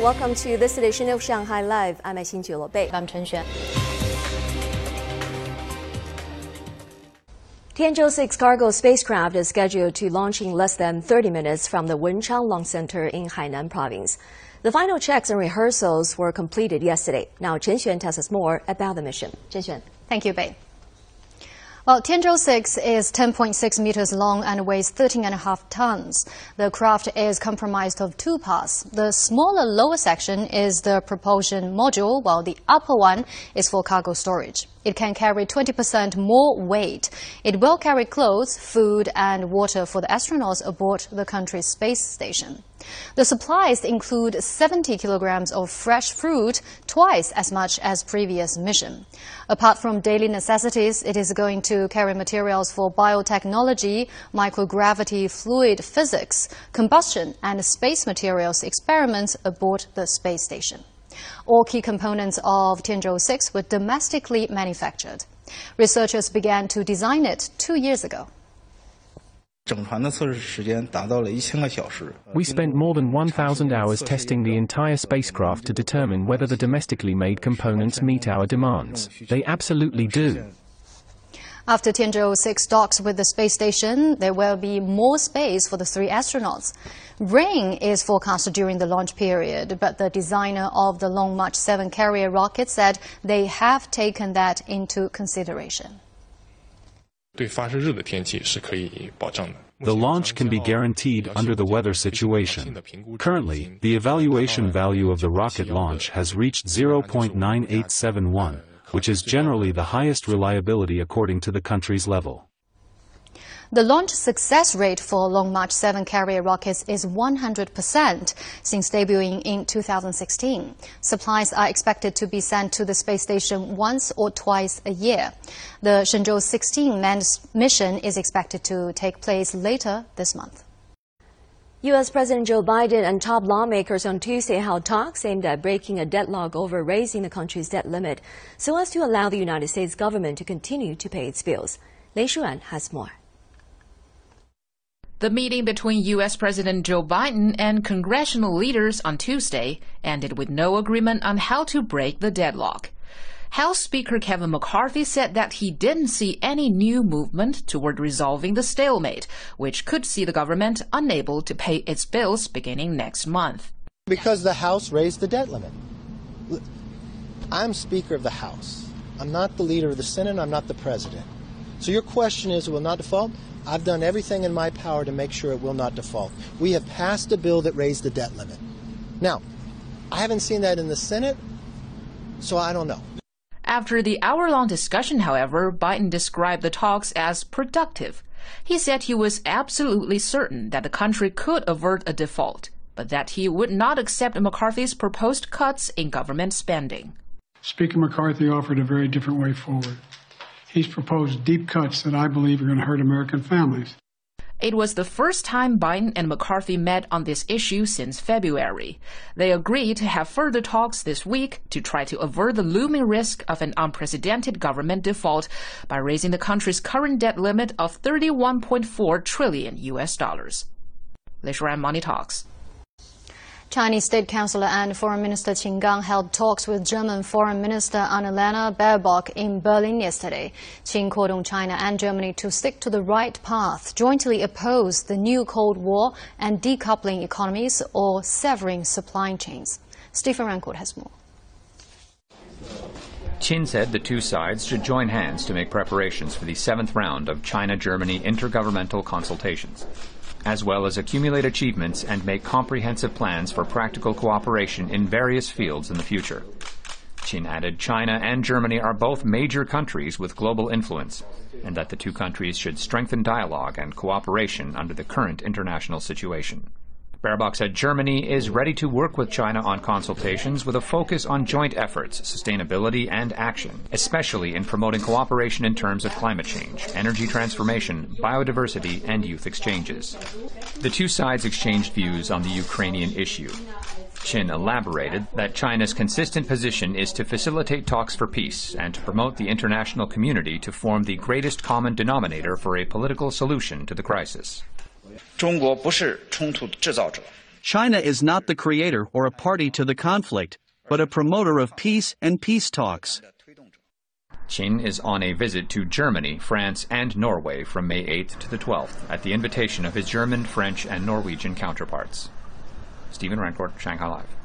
Welcome to this edition of Shanghai Live. I'm Xin Bei. I'm Chen Xuan. Tianzhou 6 cargo spacecraft is scheduled to launch in less than 30 minutes from the Wenchang Launch Center in Hainan province. The final checks and rehearsals were completed yesterday. Now Chen Xuan tells us more about the mission. Chen Xuan. Thank you, Bei. Well, Tianzhou 6 is 10.6 meters long and weighs 13.5 tons. The craft is comprised of two parts. The smaller lower section is the propulsion module, while the upper one is for cargo storage. It can carry 20% more weight. It will carry clothes, food, and water for the astronauts aboard the country's space station. The supplies include 70 kilograms of fresh fruit, twice as much as previous mission. Apart from daily necessities, it is going to carry materials for biotechnology, microgravity fluid physics, combustion, and space materials experiments aboard the space station. All key components of Tianzhou 6 were domestically manufactured. Researchers began to design it two years ago. We spent more than 1,000 hours testing the entire spacecraft to determine whether the domestically made components meet our demands. They absolutely do. After Tianzhou 6 docks with the space station, there will be more space for the three astronauts. Rain is forecast during the launch period, but the designer of the Long March 7 carrier rocket said they have taken that into consideration. The launch can be guaranteed under the weather situation. Currently, the evaluation value of the rocket launch has reached 0.9871 which is generally the highest reliability according to the country's level. The launch success rate for Long March 7 carrier rockets is 100% since debuting in 2016. Supplies are expected to be sent to the space station once or twice a year. The Shenzhou 16 manned mission is expected to take place later this month. U.S. President Joe Biden and top lawmakers on Tuesday held talks aimed at breaking a deadlock over raising the country's debt limit so as to allow the United States government to continue to pay its bills. Lei Shuan has more. The meeting between U.S. President Joe Biden and congressional leaders on Tuesday ended with no agreement on how to break the deadlock. House Speaker Kevin McCarthy said that he didn't see any new movement toward resolving the stalemate, which could see the government unable to pay its bills beginning next month. Because the House raised the debt limit. I'm Speaker of the House. I'm not the leader of the Senate. I'm not the president. So your question is, will not default? I've done everything in my power to make sure it will not default. We have passed a bill that raised the debt limit. Now, I haven't seen that in the Senate, so I don't know. After the hour long discussion, however, Biden described the talks as productive. He said he was absolutely certain that the country could avert a default, but that he would not accept McCarthy's proposed cuts in government spending. Speaker McCarthy offered a very different way forward. He's proposed deep cuts that I believe are going to hurt American families. It was the first time Biden and McCarthy met on this issue since February. They agreed to have further talks this week to try to avert the looming risk of an unprecedented government default by raising the country's current debt limit of 31.4 trillion US dollars. Lishuan Money Talks. Chinese State Councilor and Foreign Minister Qin Gang held talks with German Foreign Minister Annalena Baerbock in Berlin yesterday. Qin called on China and Germany to stick to the right path, jointly oppose the new Cold War and decoupling economies or severing supply chains. Stephen Rancourt has more. Qin said the two sides should join hands to make preparations for the seventh round of China-Germany intergovernmental consultations as well as accumulate achievements and make comprehensive plans for practical cooperation in various fields in the future. Qin added China and Germany are both major countries with global influence, and that the two countries should strengthen dialogue and cooperation under the current international situation. Baerbock said Germany is ready to work with China on consultations with a focus on joint efforts, sustainability, and action, especially in promoting cooperation in terms of climate change, energy transformation, biodiversity, and youth exchanges. The two sides exchanged views on the Ukrainian issue. Qin elaborated that China's consistent position is to facilitate talks for peace and to promote the international community to form the greatest common denominator for a political solution to the crisis. China is not the creator or a party to the conflict, but a promoter of peace and peace talks. Qin is on a visit to Germany, France, and Norway from May 8th to the 12th at the invitation of his German, French, and Norwegian counterparts. Stephen Rancourt, Shanghai Live.